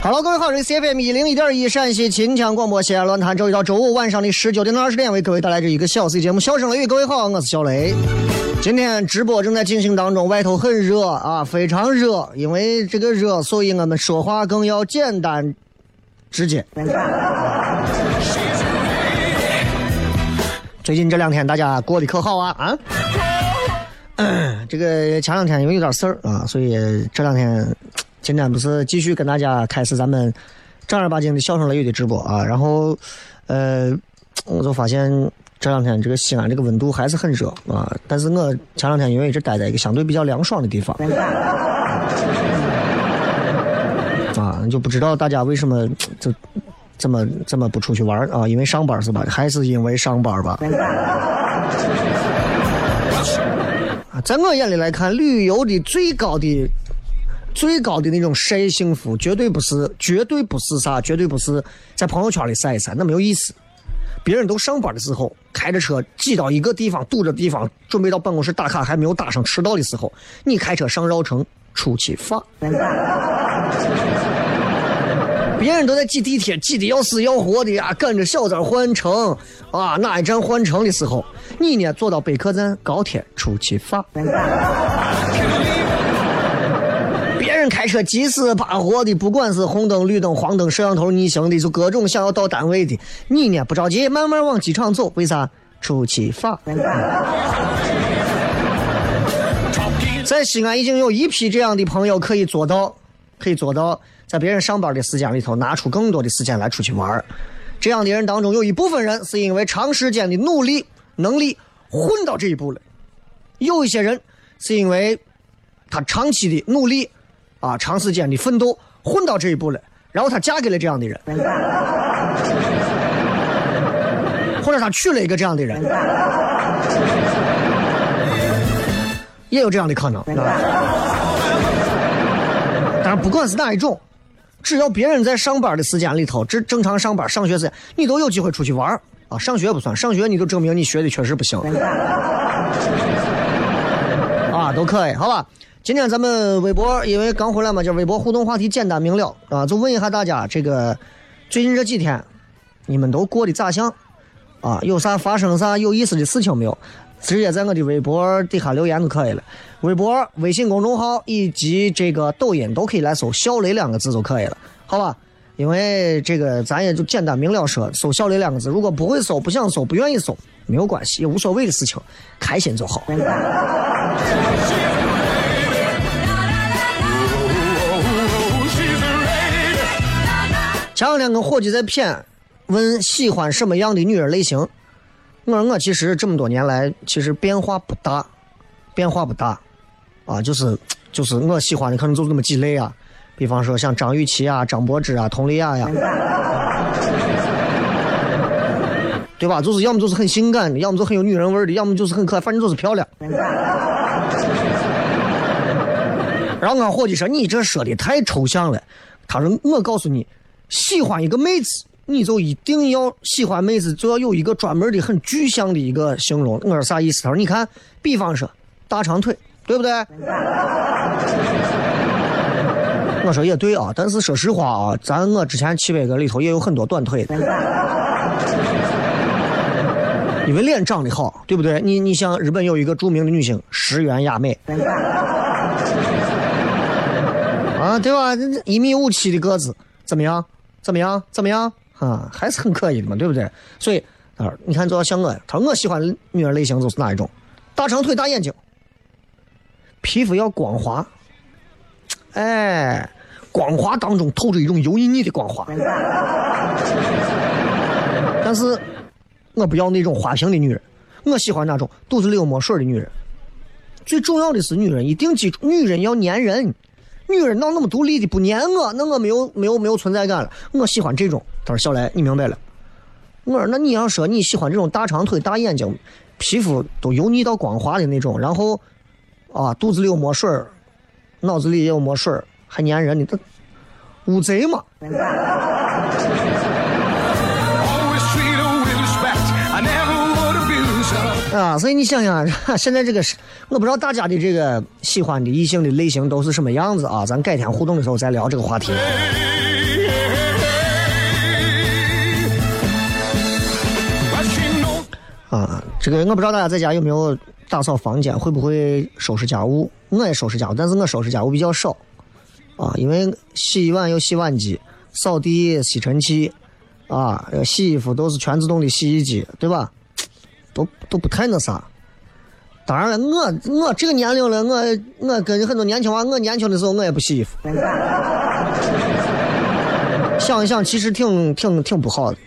Hello，各位好，这是 CFM 一零一点一陕西秦腔广播西安论坛，周一到周五晚上的十九点到二十点，为各位带来这一个小 C 节目《笑声雷雨》。各位好，我是小雷。今天直播正在进行当中，外头很热啊，非常热。因为这个热，所以我们说话更要简单直接。最近这两天大家过得可好啊？啊？这个前两天因为有点事儿啊，所以这两天。今天不是继续跟大家开始咱们正儿八经的笑声雷雨的直播啊，然后，呃，我就发现这两天这个西安这个温度还是很热啊，但是我前两天因为一直待在一个相对比较凉爽的地方，啊，就不知道大家为什么就这么这么不出去玩啊？因为上班是吧？还是因为上班吧？在我眼里来看，旅游的最高的。最高的那种晒幸福，绝对不是，绝对不是啥，绝对不是在朋友圈里晒一晒，那没有意思。别人都上班的时候，开着车挤到一个地方堵着地方，准备到办公室打卡还没有打上迟到的时候，你开车上绕城出去发。别人都在挤地铁，挤的要死要活的呀，赶着小站换乘啊，哪一站换乘的时候，你呢坐到北客站高铁出去发。开车急死扒活的，不管是红灯、绿灯、黄灯、摄像头逆行的，就各种想要到单位的。你呢不着急，慢慢往机场走。为啥？出去发。在西安已经有一批这样的朋友可以做到，可以做到在别人上班的时间里头拿出更多的时间来出去玩。这样的人当中，有一部分人是因为长时间的努力、能力混到这一步了；有一些人是因为他长期的努力。啊，长时间的奋斗混到这一步了，然后她嫁给了这样的人，或者他娶了一个这样的人，也有这样的可能。但是不管是哪一种，只要别人在上班的时间里头，这正常上班、上学时间，你都有机会出去玩啊。上学不算，上学你就证明你学的确实不行。啊，都可以，好吧。今天咱们微博，因为刚回来嘛，就微博互动话题简单明了啊，就问一下大家，这个最近这几天你们都过得咋样啊？有啥发生啥有意思的事情没有？直接在我的微博底下留言就可以了。微博、微信公众号以及这个抖音都可以来搜“小雷”两个字就可以了，好吧？因为这个咱也就简单明了说，搜“小雷”两个字，如果不会搜、不想搜、不愿意搜，没有关系，也无所谓的事情，开心就好。前两天跟伙计在谝，问喜欢什么样的女人类型？我说我其实这么多年来，其实变化不大，变化不大，啊，就是就是我喜欢的可能就那么几类啊，比方说像张雨绮啊、张柏芝啊、佟丽娅呀，对吧？就是要么就是很性感的，要么就很有女人味的，要么就是很可爱，反正就是漂亮。然后俺伙计说：“你这说的太抽象了。”他说：“我告诉你，喜欢一个妹子。”你就一定要喜欢妹子，就要有一个专门的、很具象的一个形容。我说啥意思？他说：“你看，比方说大长腿，对不对？”我说也对啊，但是说实话啊，咱我之前七百个里头也有很多短腿的，因为脸长得好，对不对？你你像日本有一个著名的女星石原亚美，啊，对吧？一米五七的个子，怎么样？怎么样？怎么样？啊，还是很可以的嘛，对不对？所以，他说：“你看，就要像我，他说我喜欢女人类型就是哪一种？大长腿、大眼睛，皮肤要光滑，哎，光滑当中透着一种油腻腻的光滑。但是，我不要那种花瓶的女人，我喜欢那种肚子里有墨水的女人。最重要的是，女人一定记住，女人要粘人。”女人闹那么独立的不粘我，那我没有没有没有存在感了。我喜欢这种。他说：“小来，你明白了。”我说：“那你要说你喜欢这种大长腿、大眼睛、皮肤都油腻到光滑的那种，然后啊，肚子里有墨水脑子里也有墨水还粘人的，这乌贼嘛。” 啊，所以你想想，现在这个是，我不知道大家的这个喜欢的异性的类型都是什么样子啊？咱改天互动的时候再聊这个话题。啊，这个我不知道大家在家有没有打扫房间，会不会收拾家务？我也收拾家务，但是我收拾家务比较少啊，因为洗碗有洗碗机，扫地吸尘器，啊，洗衣服都是全自动的洗衣机，对吧？都都不太那啥，当然了，我我这个年龄了，我我跟很多年轻娃，我年轻的时候我也不洗衣服。想一想，其实挺挺挺不好的，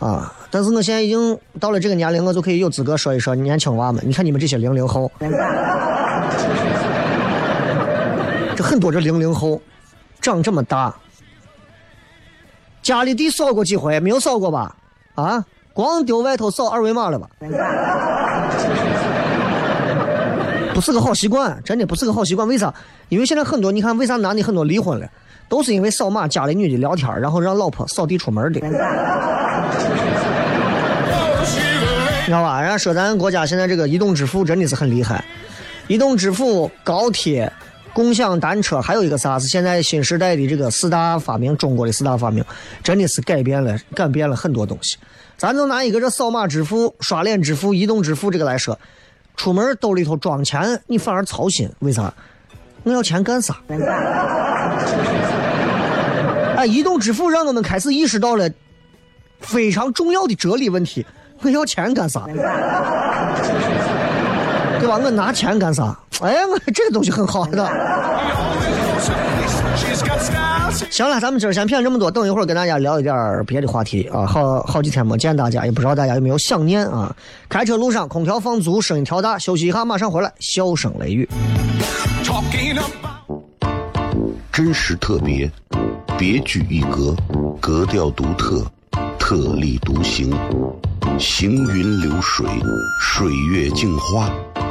啊！但是我现在已经到了这个年龄，我就可以有资格说一说年轻娃们。你看你们这些零零后，这很多这零零后，长这么大，家里地扫过几回？没有扫过吧？啊？光丢外头扫二维码了吧？不是个好习惯，真的不是个好习惯。为啥？因为现在很多，你看为啥男的很多离婚了，都是因为扫码加了女的聊天，然后让老婆扫地出门的。你知道吧？人家说咱国家现在这个移动支付真的是很厉害，移动支付、高铁。共享单车还有一个啥？是现在新时代的这个四大发明，中国的四大发明，真的是改变了改变了很多东西。咱就拿一个这扫码支付、刷脸支付、移动支付这个来说，出门兜里头装钱，你反而操心，为啥？我要钱干啥？哎，移动支付让我们开始意识到了非常重要的哲理问题：我要钱干啥？对吧？我拿钱干啥？哎，我这个东西很好的。行了，咱们今儿先骗这么多，等一会儿跟大家聊一点别的话题啊。好好几天没见大家，也不知道大家有没有想念啊。开车路上空调放足，声音调大，休息一下，马上回来，笑声雷雨。真实特别，别具一格，格调独特，特立独行，行云流水，水月镜花。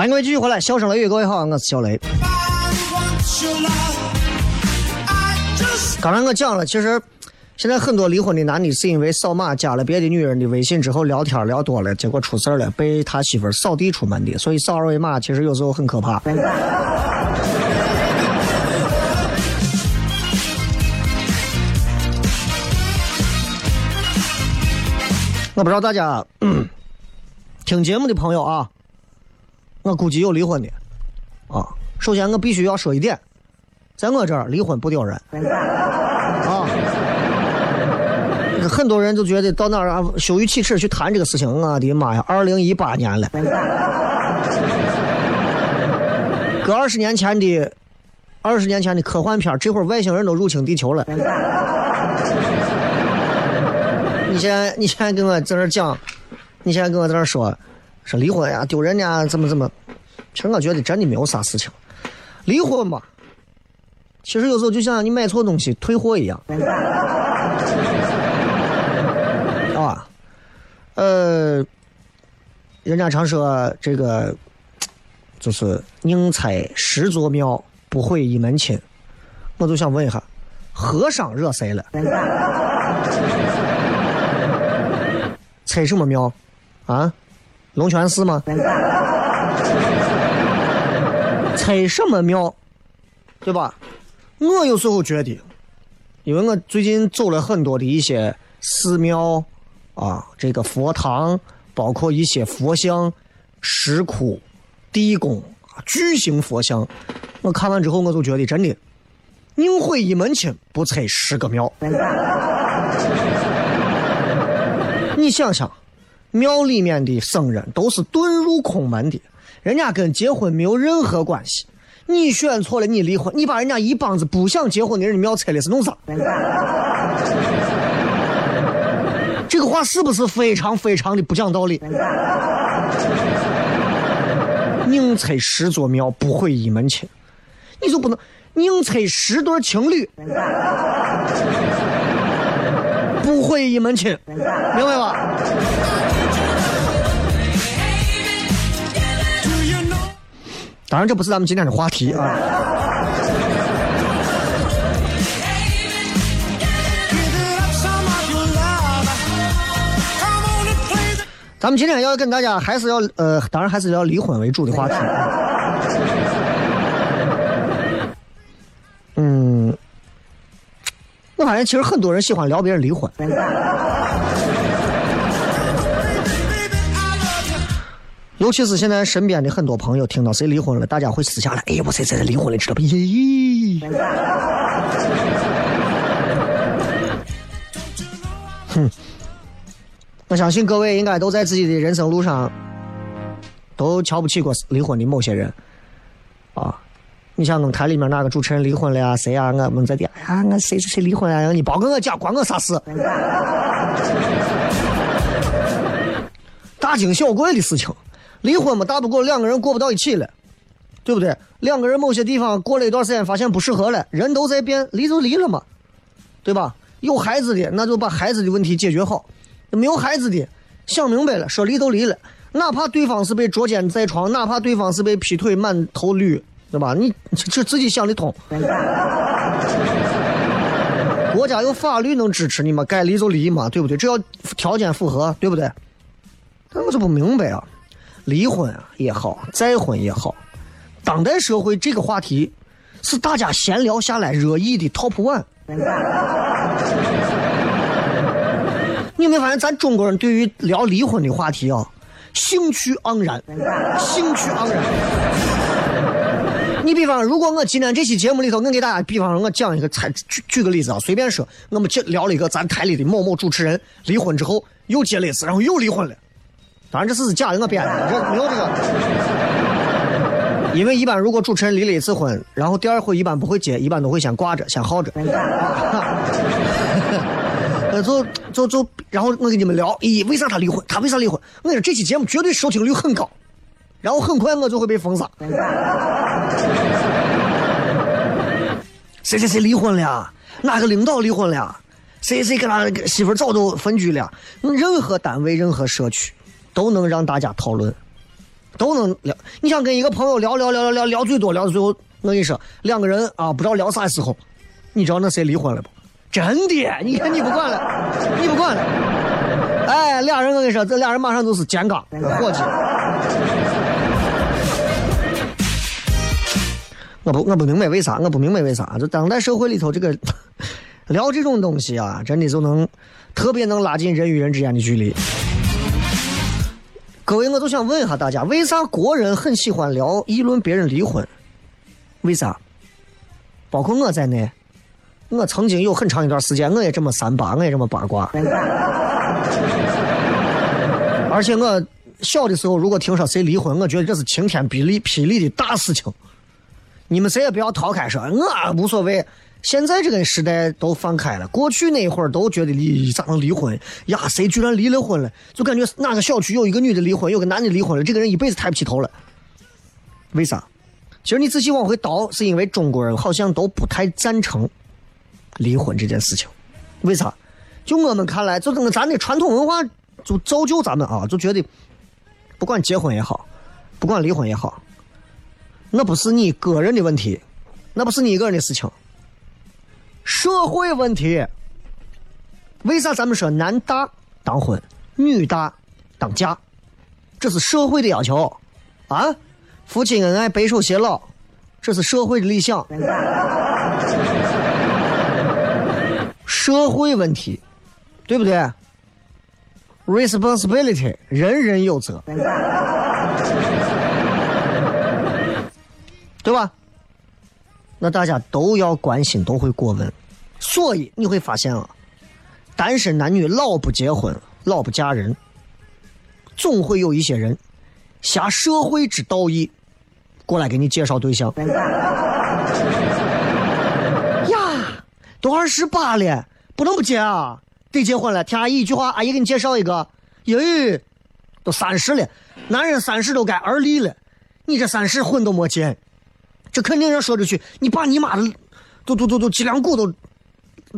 欢迎各位继续回来，笑声雷雨，各位好，我是小雷。刚才我讲了，其实现在很多离婚的男的是因为扫码加了别的女人的微信之后聊天聊多了，结果出事了，被他媳妇扫地出门的。所以扫二维码其实有时候很可怕。我不知道大家、嗯、听节目的朋友啊。我估计有离婚的，啊，首先我必须要说一点，在我这儿离婚不丢人，啊，很多人就觉得到哪儿啊羞于启齿去谈这个事情，我的妈呀，二零一八年了，搁二十年前的二十年前的科幻片，这会儿外星人都入侵地球了，你现在你现在跟我在这讲，你现在跟我在这说。说离婚呀，丢人呀，怎么怎么？其实我觉得真的没有啥事情。离婚吧，其实有时候就像你买错东西退货一样，啊，呃，人家常说这个就是宁拆十座庙，不毁一门亲。我就想问一下，和尚惹谁了？拆什么庙？啊？龙泉寺吗？拆什么庙？对吧？我有时候觉得，因为我最近走了很多的一些寺庙啊，这个佛堂，包括一些佛像、石窟、地宫、巨型佛像，我看完之后，我就觉得真的，宁毁一门亲，不拆十个庙。你想想。庙里面的僧人都是遁入空门的，人家跟结婚没有任何关系。你选错了，你离婚，你把人家一帮子不想结婚的人的庙拆了是弄啥？这个话是不是非常非常的不讲道理？宁拆十座庙，不毁一门亲。你就不能宁拆十对情侣，不毁一门亲，明白吧？当然，这不是咱们今天的话题啊。咱们今天要跟大家还是要呃，当然还是要离婚为主的话题。嗯，我发现其实很多人喜欢聊别人离婚。尤其是现在身边的很多朋友听到谁离婚了，大家会私下来，哎，我谁谁谁离婚了，知道不？咦，哼，我相信各位应该都在自己的人生路上都瞧不起过离婚的某些人啊。你像我们台里面那个主持人离婚了呀，谁呀？我们在点呀，我谁谁谁离婚啊？你别跟我讲，关我啥事？大惊小怪的事情。离婚嘛，大不过两个人过不到一起了，对不对？两个人某些地方过了一段时间，发现不适合了，人都在变，离就离了嘛，对吧？有孩子的，那就把孩子的问题解决好；没有孩子的，想明白了，说离都离了，哪怕对方是被捉奸在床，哪怕对方是被劈腿满头绿，对吧？你这自己想得通。国家有法律能支持你吗？该离就离嘛，对不对？只要条件符合，对不对？那我就不明白啊。离婚啊也好，再婚也好，当代社会这个话题是大家闲聊下来热议的 top one。你有没有发现，咱中国人对于聊离婚的话题啊，兴趣盎然，兴趣盎然。你比方，如果我今天这期节目里头，我给大家，比方说，我讲一个，举举个例子啊，随便说，我们就聊了一个咱台里的某某主持人离婚之后又结了一次，然后又离婚了。当然这是假的，我编的，这没有这个。因为一般如果主持人离了一次婚，然后第二回一般不会结，一般都会先挂着，先耗着。呃，就就就，然后我跟你们聊，咦，为啥他离婚？他为啥离婚？我跟你说这期节目绝对收听率很高，然后很快我就会被封杀。谁谁谁离婚了？哪个领导离婚了？谁谁跟他媳妇早都分居了？任何单位、任何社区，都能让大家讨论，都能聊。你想跟一个朋友聊聊聊聊聊聊最多聊到最后，我跟你说，两个人啊，不知道聊啥时候，你知道那谁离婚了不？真的，你看你不管了，你不管 了，哎，俩人我跟你说，这俩人马上就是肩杠伙计。我不我不明白为啥，我不明白为啥，就当代社会里头这个 聊这种东西啊，真的就能特别能拉近人与人之间的距离。各位，我就想问一下大家，为啥国人很喜欢聊议论别人离婚？为啥？包括我在内。我曾经有很长一段时间，我也这么三八，我也这么八卦。而且我小的时候，如果听说谁离婚，我觉得这是晴天霹雳霹雳的大事情。你们谁也不要逃开说，我无所谓。现在这个时代都放开了，过去那会儿都觉得离咋能离婚呀？谁居然离了婚了？就感觉哪个小区有一个女的离婚，有个男的离婚了，这个人一辈子抬不起头了。为啥？其实你仔细往回倒，是因为中国人好像都不太赞成。离婚这件事情，为啥？就我们看来，就等咱的传统文化就造就咱们啊，就觉得不管结婚也好，不管离婚也好，那不是你个人的问题，那不是你一个人的事情，社会问题。为啥咱们说男大当婚，女大当嫁？这是社会的要求啊！夫妻恩爱，白首偕老，这是社会的理想。社会问题，对不对？Responsibility，人人有责，对吧？那大家都要关心，都会过问，所以你会发现啊，单身男女老不结婚，老不嫁人，总会有一些人下社会之道义，过来给你介绍对象。呀都二十八了，不能不结啊！得结婚了。听阿姨一句话，阿姨给你介绍一个。咦，都三十了，男人三十都该而立了，你这三十婚都没结，这肯定要说出去，你爸你妈的，都都都都脊梁骨都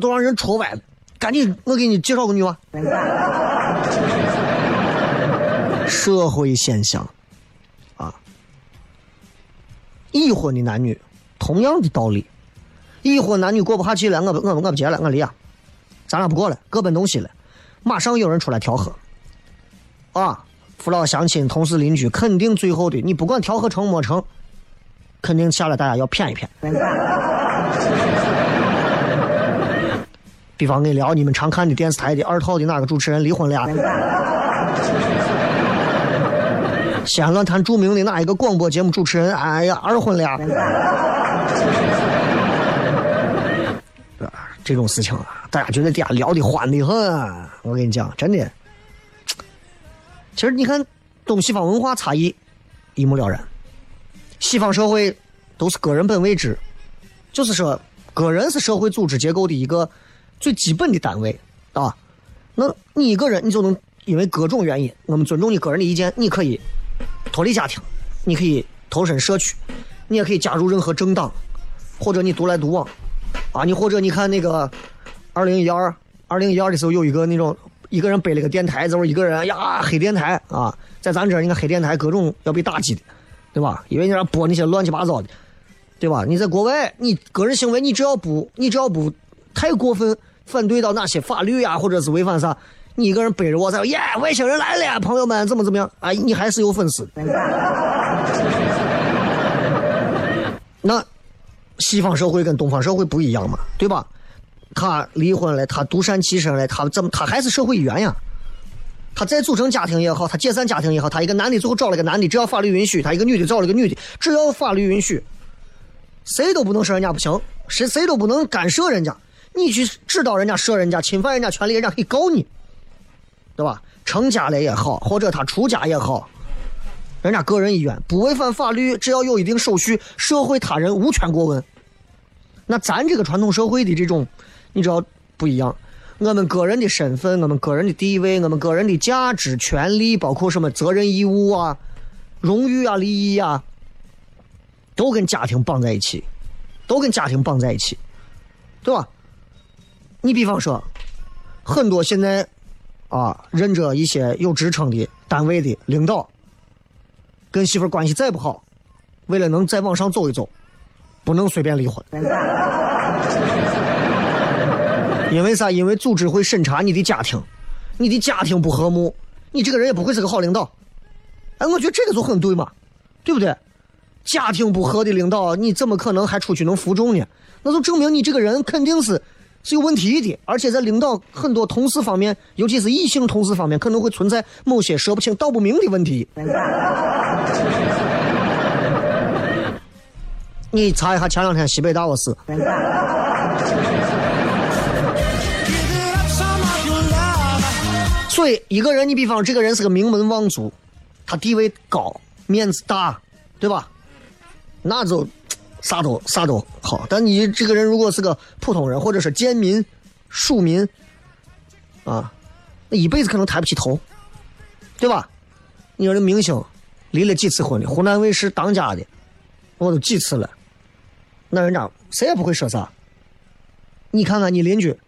都让人戳歪了。赶紧，我给你介绍个女娃。社会现象啊，已婚的男女，同样的道理。已婚男女过不下去了，我不我我不结了，我离啊，咱俩不过了，各奔东西了。马上有人出来调和，啊，父老乡亲、同事邻居，肯定最后的，你不管调和成没成，肯定下来大家要骗一骗。比方跟你聊你们常看的电视台的二套的哪个主持人离婚了？西安论坛著名的哪一个广播节目主持人？哎呀，二婚了？这种事情啊，大家觉得底下聊的欢的很。我跟你讲，真的，其实你看东西方文化差异一目了然。西方社会都是个人本位制，就是说个人是社会组织结构的一个最基本的单位啊。那你一个人，你就能因为各种原因，我们尊重你个人的意见，你可以脱离家庭，你可以投身社区，你也可以加入任何政党，或者你独来独往。啊，你或者你看那个二零一二，二零一二的时候有一个那种一个人背了个电台，就是一个人呀黑电台啊，在咱这儿你看黑电台各种要被打击的，对吧？因为你那播那些乱七八糟的，对吧？你在国外，你个人行为你只要不你只要不太过分反对到哪些法律呀，或者是违反啥，你一个人背着我在耶外星人来了，朋友们怎么怎么样啊？你还是有粉丝。那西方社会跟东方社会不一样嘛，对吧？他离婚了，他独善其身了，他怎么他还是社会一员呀？他再组成家庭也好，他解散家庭也好，他一个男的最后找了个男的，只要法律允许；他一个女的找了个女的，只要法律允许，谁都不能说人家不行，谁谁都不能干涉人家。你去指导人家、说人家、侵犯人家权利，人家可以告你，对吧？成家了也好，或者他出家也好，人家个人意愿不违反法律，只要有一定手续，社会他人无权过问。那咱这个传统社会的这种，你知道不一样。我们个人的身份、我们个人的地位、我们个人的价值、权利，包括什么责任义务啊、荣誉啊、利益啊，都跟家庭绑在一起，都跟家庭绑在一起，对吧？你比方说，很多现在啊，任着一些有职称的单位的领导，跟媳妇关系再不好，为了能再往上走一走，不能随便离婚。因为啥？因为组织会审查你的家庭，你的家庭不和睦，你这个人也不会是个好领导。哎，我觉得这个就很对嘛，对不对？家庭不和的领导，你怎么可能还出去能服众呢？那就证明你这个人肯定是是有问题的，而且在领导很多同事方面，尤其是异性同事方面，可能会存在某些说不清道不明的问题。你查一下前两天西北大窝事。所以，一个人，你比方这个人是个名门望族，他地位高，面子大，对吧？那就啥都啥都好。但你这个人如果是个普通人，或者是贱民、庶民，啊，那一辈子可能抬不起头，对吧？你说这明星离了几次婚的，湖南卫视当家的，我都几次了，那人家谁也不会说啥。你看看你邻居。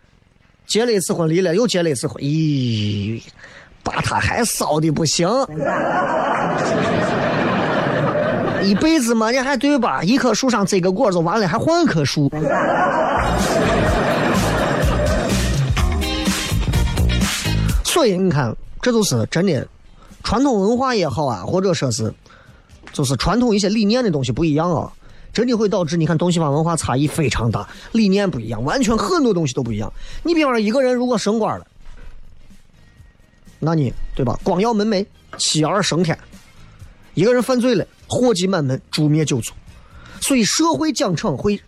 结了一次婚，离了又结了一次婚，咦，把他还骚的不行，一辈子嘛，你还对吧？一棵树上摘个果就完了，还换棵树。所以你看，这就是真的，传统文化也好啊，或者说是，就是传统一些理念的东西不一样啊。真的会导致你看东西方文化差异非常大，理念不一样，完全很多东西都不一样。你比方说一个人如果升官了，那你对吧？光耀门楣，妻儿升天；一个人犯罪了，祸及满门，诛灭九族。所以社会奖惩会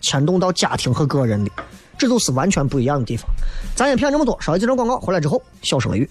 牵动到家庭和个人的，这都是完全不一样的地方。咱也骗这么多，稍微几张广告回来之后，小声雷雨。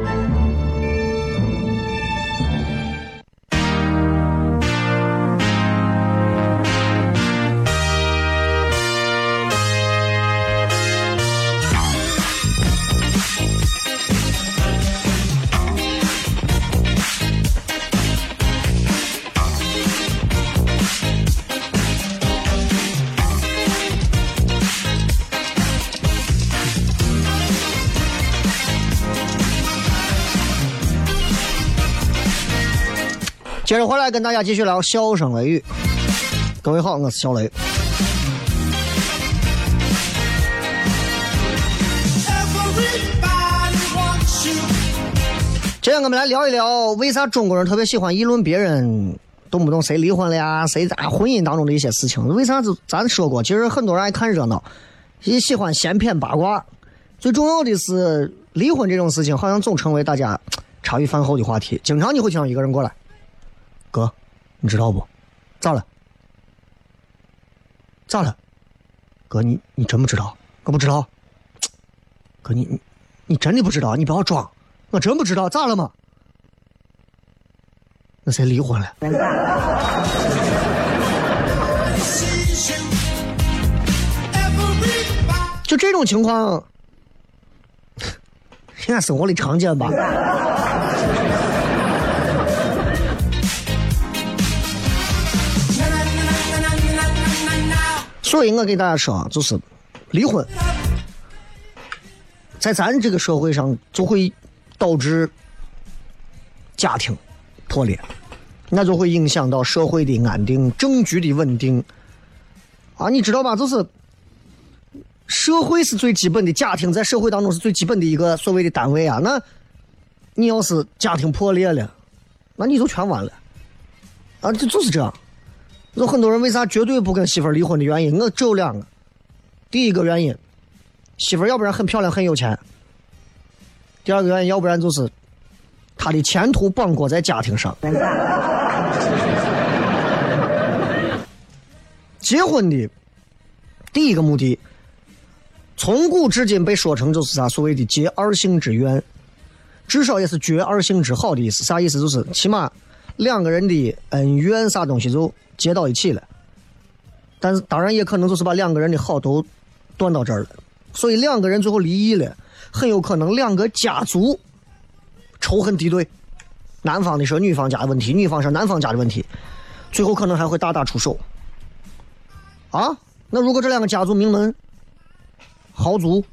接着回来跟大家继续聊《笑声雷雨》。各位好，我是小雷。今天我们来聊一聊，为啥中国人特别喜欢议论别人动不动谁离婚了呀，谁在婚姻当中的一些事情？为啥子？咱说过，其实很多人爱看热闹，也喜欢闲篇八卦。最重要的是，离婚这种事情好像总成为大家茶余饭后的话题。经常你会听一个人过来，哥，你知道不？咋了？咋了？哥，你你真不知道？我不知道。哥，你你你真的不知道？你不要装。我真不知道咋了嘛？那谁离婚了？就这种情况，现在生活里常见吧？所以我给大家说啊，就是离婚，在咱这个社会上就会。导致家庭破裂，那就会影响到社会的安定、政局的稳定。啊，你知道吧？就是社会是最基本的，家庭在社会当中是最基本的一个所谓的单位啊。那你要是家庭破裂了，那你就全完了。啊，这就是这样。有很多人为啥绝对不跟媳妇离婚的原因，我只有两个。第一个原因，媳妇要不然很漂亮、很有钱。第二个原因，要不然就是他的前途绑裹在家庭上。结婚的第一个目的，从古至今被说成就是啥所谓的结二性之怨，至少也是绝二性之好的意思。啥意思？就是起码两个人的恩怨啥东西就结到一起了。但是当然也可能就是把两个人的好都断到这儿了。所以两个人最后离异了。很有可能两个家族仇恨敌对，男方的说女方家的问题，女方说男方家的问题，最后可能还会大打出手。啊，那如果这两个家族名门、豪族、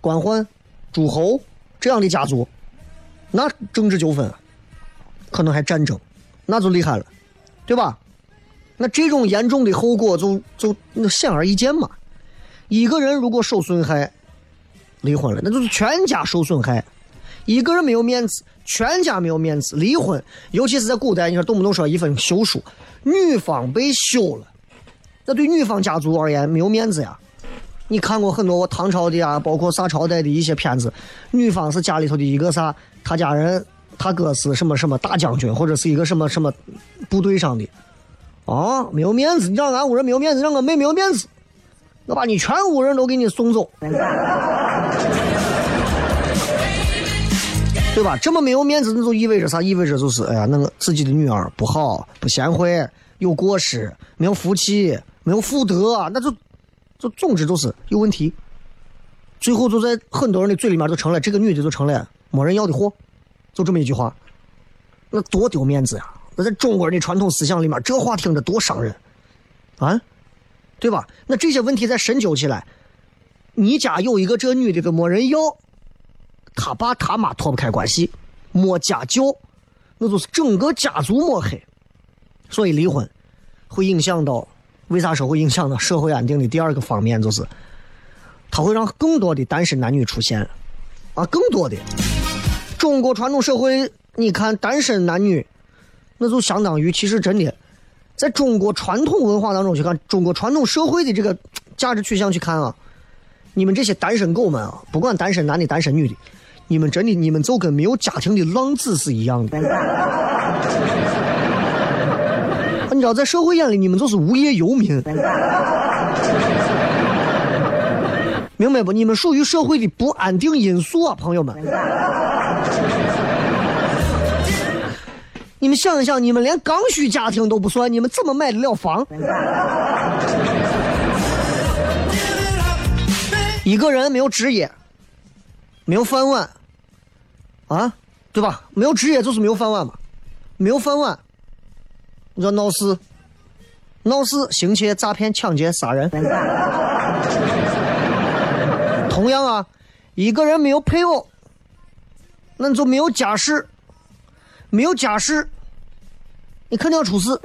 官宦、诸侯这样的家族，那政治纠纷可能还战争，那就厉害了，对吧？那这种严重的后果就就那显而易见嘛。一个人如果受损害。离婚了，那就是全家受损害，一个人没有面子，全家没有面子。离婚，尤其是在古代，你说动不动说一份休书，女方被休了，那对女方家族而言没有面子呀。你看过很多我唐朝的啊，包括啥朝代的一些片子，女方是家里头的一个啥，他家人他哥是什么什么大将军，或者是一个什么什么部队上的，啊，没有面子，你让俺屋人没有面子，让我妹没有面子。我把你全屋人都给你送走，对吧？这么没有面子，那就意味着啥？意味着就是，哎呀，那个自己的女儿不好，不贤惠，有过失，没有福气，没有福德，那就，就总之就是有问题。最后就在很多人的嘴里面就成了这个女的就成了没人要的货，就这么一句话，那多丢面子呀！那在中国人的传统思想里面，这话听着多伤人，啊？对吧？那这些问题再深究起来，你家有一个这女的都没人要，他爸他妈脱不开关系，没家教，那就是整个家族抹黑，所以离婚会影响到，为啥说会影响到社会安定的第二个方面就是，它会让更多的单身男女出现，啊，更多的中国传统社会，你看单身男女，那就相当于其实真的。在中国传统文化当中去看，中国传统社会的这个价值取向去看啊，你们这些单身狗们啊，不管单身男的、单身女的，你们真的你们就跟没有家庭的浪子是一样的。你知道，在社会眼里，你们就是无业游民，明白不？你们属于社会的不安定因素啊，朋友们。你们想一想，你们连刚需家庭都不算，你们怎么买得了房？一个人没有职业，没有饭碗，啊，对吧？没有职业就是没有饭碗嘛，没有饭碗，你说闹事，闹事，行窃、诈骗、抢劫、杀人。同样啊，一个人没有配偶，那就没有家室，没有家室。你肯定要出事，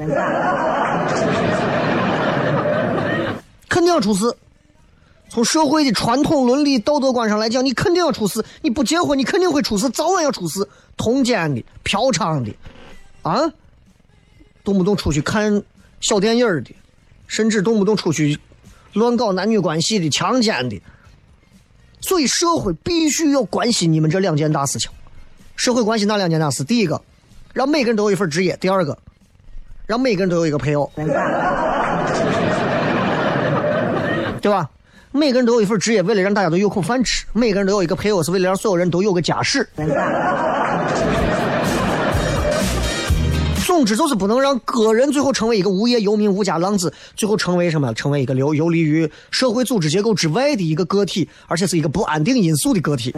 肯定要出事。从社会的传统伦理道德观上来讲，你肯定要出事。你不结婚，你肯定会出事，早晚要出事。通奸的、嫖娼的，啊，动不动出去看小电影的，甚至动不动出去乱搞男女关系的、强奸的。所以社会必须要关心你们这两件大事情。社会关心哪两件大事？第一个，让每个人都有一份职业；第二个，让每个人都有一个配偶，对吧？每个人都有一份职业，为了让大家都有口饭吃；每个人都有一个配偶，是为了让所有人都有个家室。总之就是不能让个人最后成为一个无业游民、无家浪子，最后成为什么？成为一个流游离于社会组织结构之外的一个个体，而且是一个不安定因素的个体。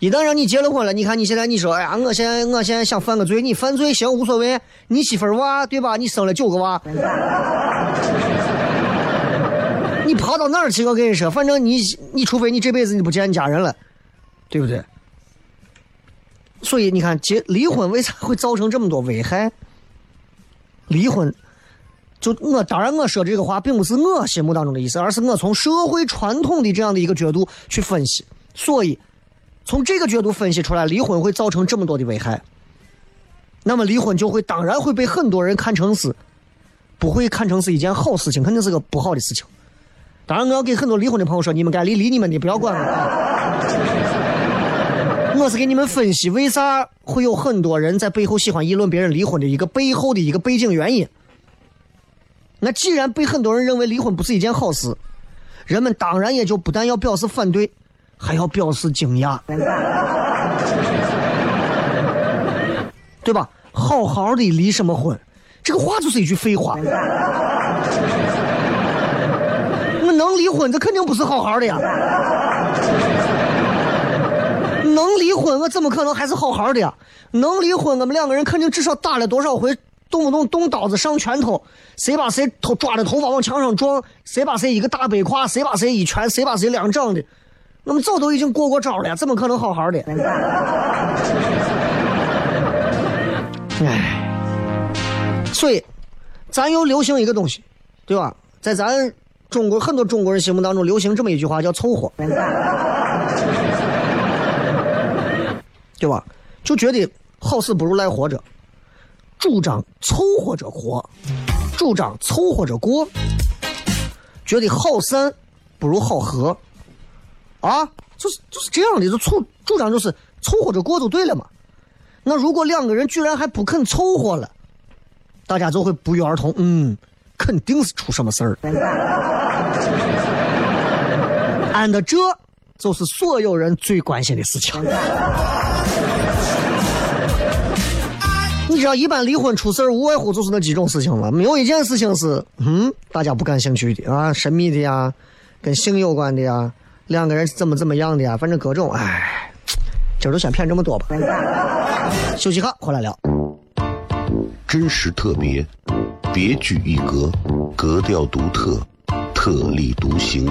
一旦让你结了婚了，你看你现在你说，哎呀，我现在我现在想犯个罪，你犯罪行无所谓，你媳妇儿娃对吧？你生了九个娃，你跑到哪儿去？我跟你说，反正你你除非你这辈子你不见你家人了，对不对？所以你看结离婚为啥会造成这么多危害？离婚，就我当然我说这个话并不是我心目当中的意思，而是我从社会传统的这样的一个角度去分析，所以。从这个角度分析出来，离婚会造成这么多的危害，那么离婚就会当然会被很多人看成是，不会看成是一件好事情，肯定是个不好的事情。当然，我要给很多离婚的朋友说，你们该离离你们的，不要管了。我是给你们分析为啥会有很多人在背后喜欢议论别人离婚的一个背后的一个背景原因。那既然被很多人认为离婚不是一件好事，人们当然也就不但要表示反对。还要表示惊讶，对吧？好好的离什么婚？这个话就是一句废话。我能离婚，这肯定不是好好的呀。能离婚，我怎么可能还是好好的呀？能离婚，我们两个人肯定至少打了多少回，动不动动刀子上拳头，谁把谁头抓着头发往墙上撞，谁把谁一个大背胯，谁把谁一拳，谁把谁两掌的。我们早都已经过过招了，怎么可能好好的？哎，所以，咱又流行一个东西，对吧？在咱中国很多中国人心目当中，流行这么一句话，叫凑合，对吧？就觉得好死不如赖活着，主张凑合着活，主张凑合着过，觉得好散不如好合。啊，就是就是这样的，就凑主张就是凑合着过就对了嘛。那如果两个人居然还不肯凑合了，大家就会不约而同，嗯，肯定是出什么事儿。按的这就是所有人最关心的事情。你知道，一般离婚出事儿，无外乎就是那几种事情了，没有一件事情是嗯大家不感兴趣的啊，神秘的呀，跟性有关的呀。两个人怎么怎么样的呀？反正各种，哎，今儿就先骗这么多吧。休息哈，回来聊。真实特别，别具一格，格调独特，特立独行，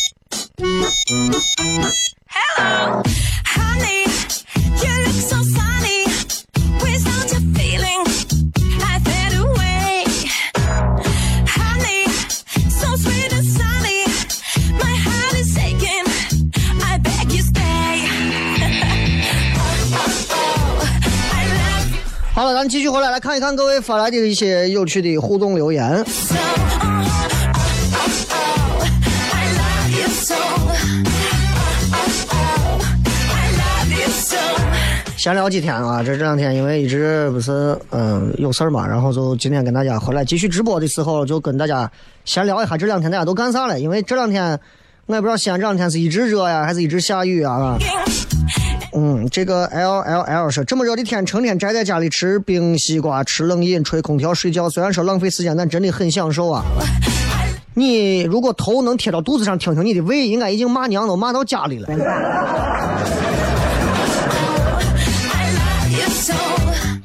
Hello, honey, you look so sunny. Without your feeling, I fade away. Honey, so sweet and sunny. My heart is aching. I beg you stay. oh, oh, oh, I love you 好了，咱继续回来来看一看各位发来的一些有趣的互动留言。so. 闲聊几天啊，这这两天因为一直不是嗯有事儿嘛，然后就今天跟大家回来继续直播的时候，就跟大家闲聊一下这两天大家都干啥了。因为这两天我也不知道西安这两天是一直热呀，还是一直下雨啊。嗯，这个 L L L 说这么热的天，成天宅在家里吃冰西瓜、吃冷饮、吹空调、睡觉，虽然说浪费时间，但真的很享受啊。你如果头能贴到肚子上，听听你的胃，应该已经骂娘都骂到家里了。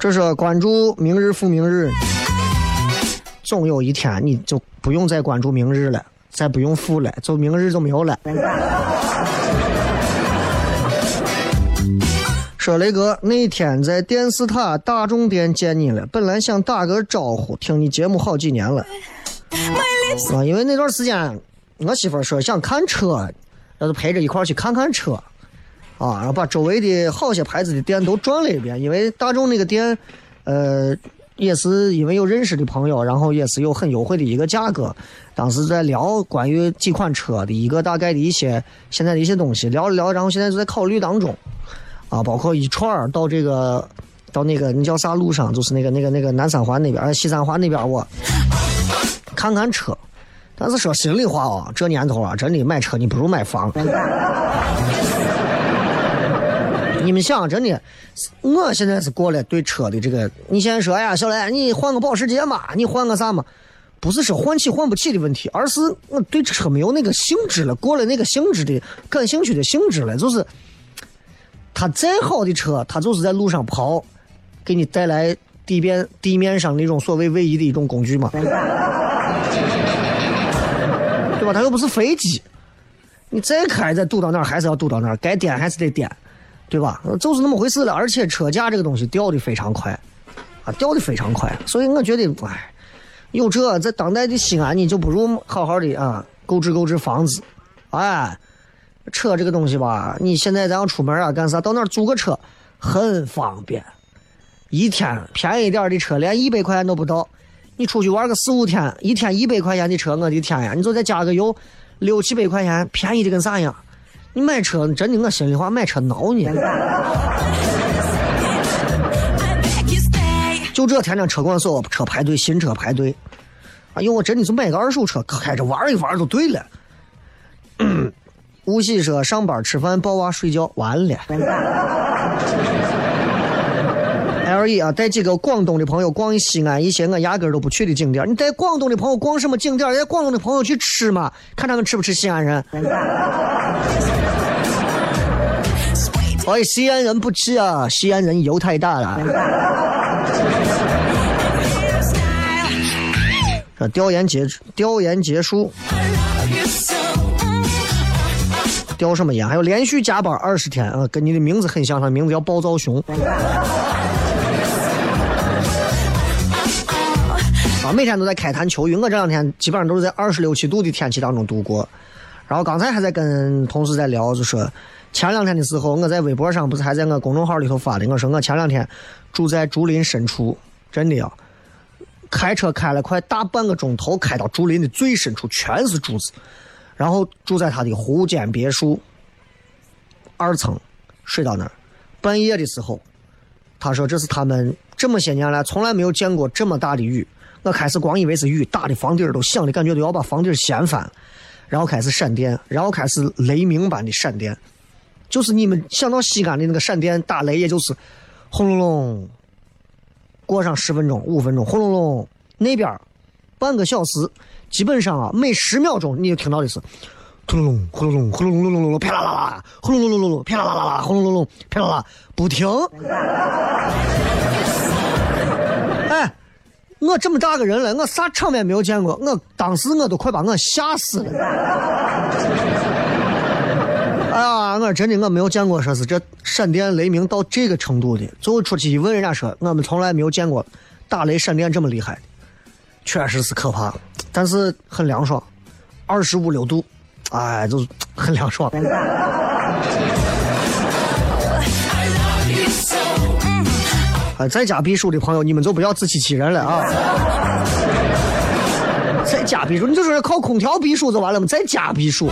这是关注明日复明日，总有一天你就不用再关注明日了，再不用复了，就明日就没有了。说雷哥，那天在电视塔大众店见你了，本来想打个招呼，听你节目好几年了。啊，因为那段时间我媳妇说想看车，那就陪着一块去看看车，啊，然后把周围的好些牌子的店都转了一遍，因为大众那个店，呃，也是因为有认识的朋友，然后也是有很优惠的一个价格。当时在聊关于几款车的一个大概的一些现在的一些东西，聊了聊，然后现在就在考虑当中，啊，包括一串儿到这个到那个那叫啥路上，就是那个那个那个南三环那边，呃西三环那边我看看车。但是说心里话啊，这年头啊，真的买车你不如买房。你们想，真的，我现在是过了对车的这个。你现在说，哎呀，小雷，你换个保时捷嘛，你换个啥嘛？不是说换起换不起的问题，而是我对车没有那个兴致了，过了那个兴致的感兴趣的兴致了。就是，它再好的车，它就是在路上跑，给你带来地面地面上那种所谓位移的一种工具嘛。对吧？它又不是飞机，你再开再堵到那儿还是要堵到那儿，该颠还是得颠，对吧？就是那么回事了。而且车价这个东西掉的非常快，啊，掉的非常快。所以我觉得，哎，有这在当代的西安，你就不如好好的啊，购置购置房子，哎，车这个东西吧，你现在咱要出门啊干啥，到那儿租个车很方便，一天便宜点的车连一百块钱都不到。你出去玩个四五天，一天一百块钱的车，我的天呀！你就再加个油，六七百块钱，便宜的跟啥一样？你买车真的，我心里话，买车挠你。就这天天车管所车排队，新车排队。哎呦，我真的就买个二手车，开着玩一玩就对了。无锡说上班吃饭抱娃睡觉，完了。L E 啊，带几个广东的朋友逛西安一些我压根儿都不去的景点儿。你带广东的朋友逛什么景点儿？带广东的朋友去吃嘛，看他们吃不吃西安人。哎，西安人不吃啊，西安人油太大了。调研结调研结束，I love you so. 调什么研？还有连续加班二十天啊，跟你的名字很像，他名字叫暴躁熊。啊，每天都在开坛求雨，我这两天基本上都是在二十六七度的天气当中度过。然后刚才还在跟同事在聊，就说前两天的时候，我在微博上不是还在我公众号里头发的，我说我前两天住在竹林深处，真的呀，开车开了快大半个钟头，开到竹林的最深处，全是竹子，然后住在他的湖间别墅二层，睡到那儿。半夜的时候，他说这是他们这么些年来从来没有见过这么大的雨。我开始光以为是雨，打的房顶都响的感觉都要把房顶掀翻，然后开始闪电，然后开始雷鸣般的闪电，就是你们想到西安的那个闪电打雷，也就是轰隆隆，过上十分钟、五分钟，轰隆隆，那边半个小时，基本上啊，每十秒钟你就听到的是。轰隆隆，轰隆隆，轰隆隆隆隆隆，啪啦啦啦，轰隆隆隆隆隆，啪啦啦啦啦，轰隆隆隆，啪啦啦，不停。哎，我这么大个人了，我啥场面没有见过，我当时我都快把我吓死了。哎呀，我真的我没有见过说是这闪电雷鸣到这个程度的。最后出去一问，人家说我们从来没有见过打雷闪电这么厉害的，确实是可怕，但是很凉爽，二十五六度，哎，就是很凉爽。哎，在家避暑的朋友，你们就不要自欺欺人了啊！在家避暑，你就说靠空调避暑就完了吗？在家避暑。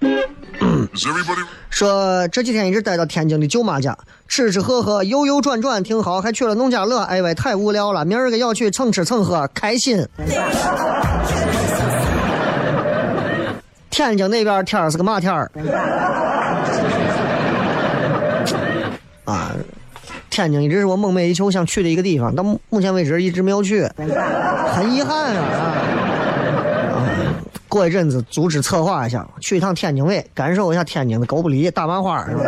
说这几天一直待到天津的舅妈家，吃吃喝喝，悠悠转转，挺好，还去了农家乐。哎喂，太无聊了，明儿个要去蹭吃蹭喝，开心。天津那边天儿是个嘛天儿？啊，天津一直是我梦寐以求想去的一个地方，到目目前为止一直没有去，很遗憾啊。啊过一阵子组织策划一下，去一趟天津卫，感受一下天津的狗不理、大麻花，是吧？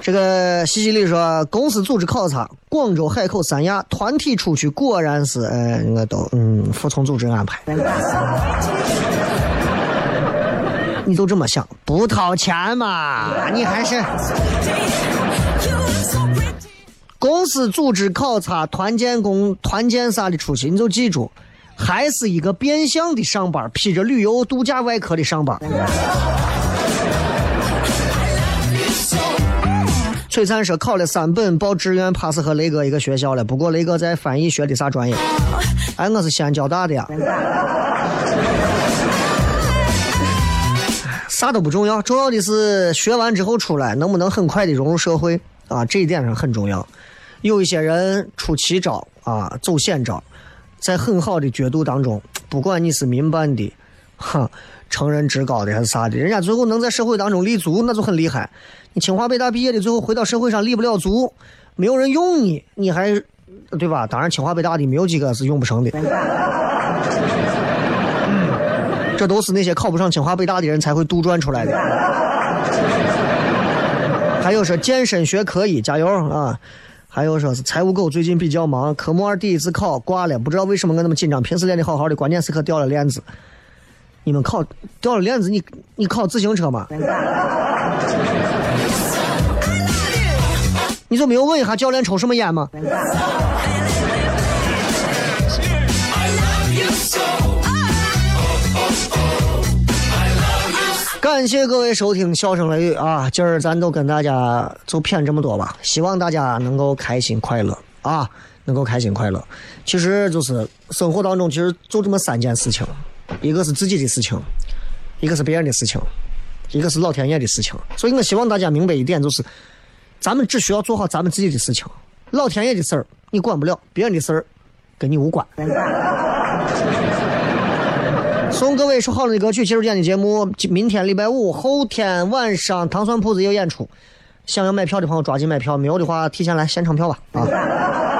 这个西西里说，公司组织考察，广州、海口、三亚团体出去，果然是，呃，我都嗯服从组织安排。你就这么想，不掏钱嘛？你还是公司组织考察、团建工、团建啥的出去，你就记住，还是一个变相的上班，披着旅游度假外壳的上班。璀璨说考了三本，报志愿，怕是和雷哥一个学校了。不过雷哥在翻译学的啥专业？哎，我是西安交大的呀。啥都不重要，重要的是学完之后出来能不能很快的融入社会啊，这一点上很重要。有一些人出奇招啊，走险招，在很好的角度当中，不管你是民办的，哈，成人职高的还是啥的，人家最后能在社会当中立足，那就很厉害。你清华北大毕业的，最后回到社会上立不了足，没有人用你，你还对吧？当然，清华北大的没有几个是用不成的。这都是那些考不上清华北大的人才会杜撰出来的。还有说健身学可以，加油啊！还有说是财务狗最近比较忙，科目二第一次考挂了，不知道为什么我那么紧张，平时练的好好的，关键时刻掉了链子。你们考掉了链子，你你考自行车吗？你就没有问一下教练抽什么烟吗？感谢各位收听《笑声雷雨》啊！今儿咱都跟大家就谝这么多吧，希望大家能够开心快乐啊，能够开心快乐。其实就是生活当中，其实就这么三件事情，一个是自己的事情，一个是别人的事情，一个是老天爷的事情。所以我希望大家明白一点，就是咱们只需要做好咱们自己的事情，老天爷的事儿你管不了，别人的事儿跟你无关。送各位说好的歌曲，七十点的节目，明天礼拜五，后天晚上糖蒜铺子有演出，想要买票的朋友抓紧买票，没有的话提前来现场票吧啊！